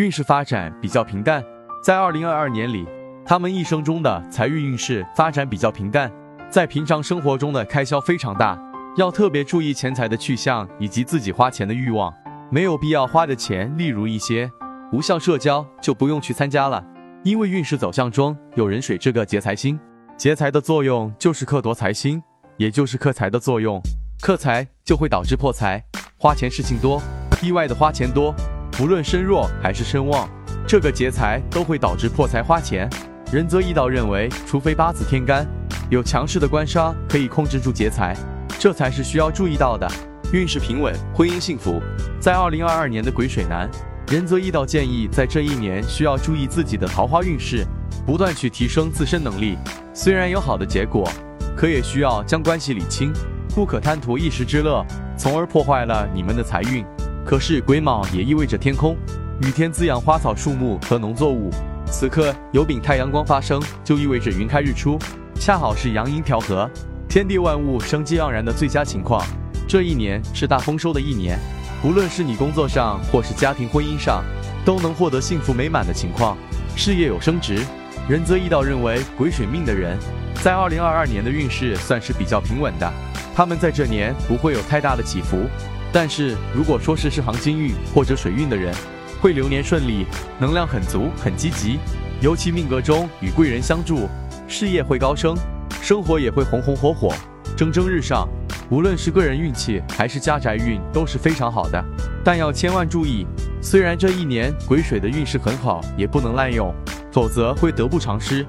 运势发展比较平淡。在二零二二年里，他们一生中的财运运势发展比较平淡，在平常生活中的开销非常大，要特别注意钱财的去向以及自己花钱的欲望。没有必要花的钱，例如一些无效社交，就不用去参加了。因为运势走向中有壬水这个劫财星，劫财的作用就是克夺财星，也就是克财的作用。克财就会导致破财，花钱事情多，意外的花钱多，不论身弱还是身旺，这个劫财都会导致破财花钱。仁泽一道认为，除非八字天干有强势的官杀可以控制住劫财，这才是需要注意到的。运势平稳，婚姻幸福。在二零二二年的癸水男，仁泽一道建议，在这一年需要注意自己的桃花运势，不断去提升自身能力。虽然有好的结果，可也需要将关系理清，不可贪图一时之乐，从而破坏了你们的财运。可是癸卯也意味着天空，雨天滋养花草树木和农作物。此刻有丙太阳光发生，就意味着云开日出，恰好是阳阴调和，天地万物生机盎然的最佳情况。这一年是大丰收的一年，无论是你工作上或是家庭婚姻上，都能获得幸福美满的情况，事业有升职。仁泽一道认为，癸水命的人在二零二二年的运势算是比较平稳的，他们在这年不会有太大的起伏。但是如果说是是行金运或者水运的人，会流年顺利，能量很足，很积极，尤其命格中与贵人相助，事业会高升，生活也会红红火火，蒸蒸日上。无论是个人运气还是家宅运都是非常好的，但要千万注意，虽然这一年癸水的运势很好，也不能滥用，否则会得不偿失。